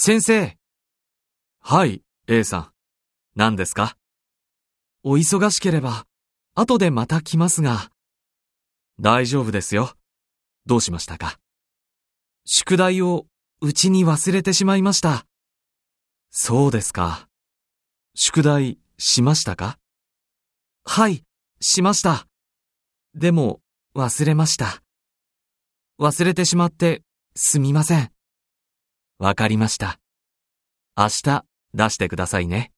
先生。はい、A さん。何ですか？お忙しければ、後でまた来ますが。大丈夫ですよ。どうしましたか？宿題をうちに忘れてしまいました。そうですか。宿題しましたか？はい、しました。でも、忘れました。忘れてしまって、すみません。わかりました。明日出してくださいね。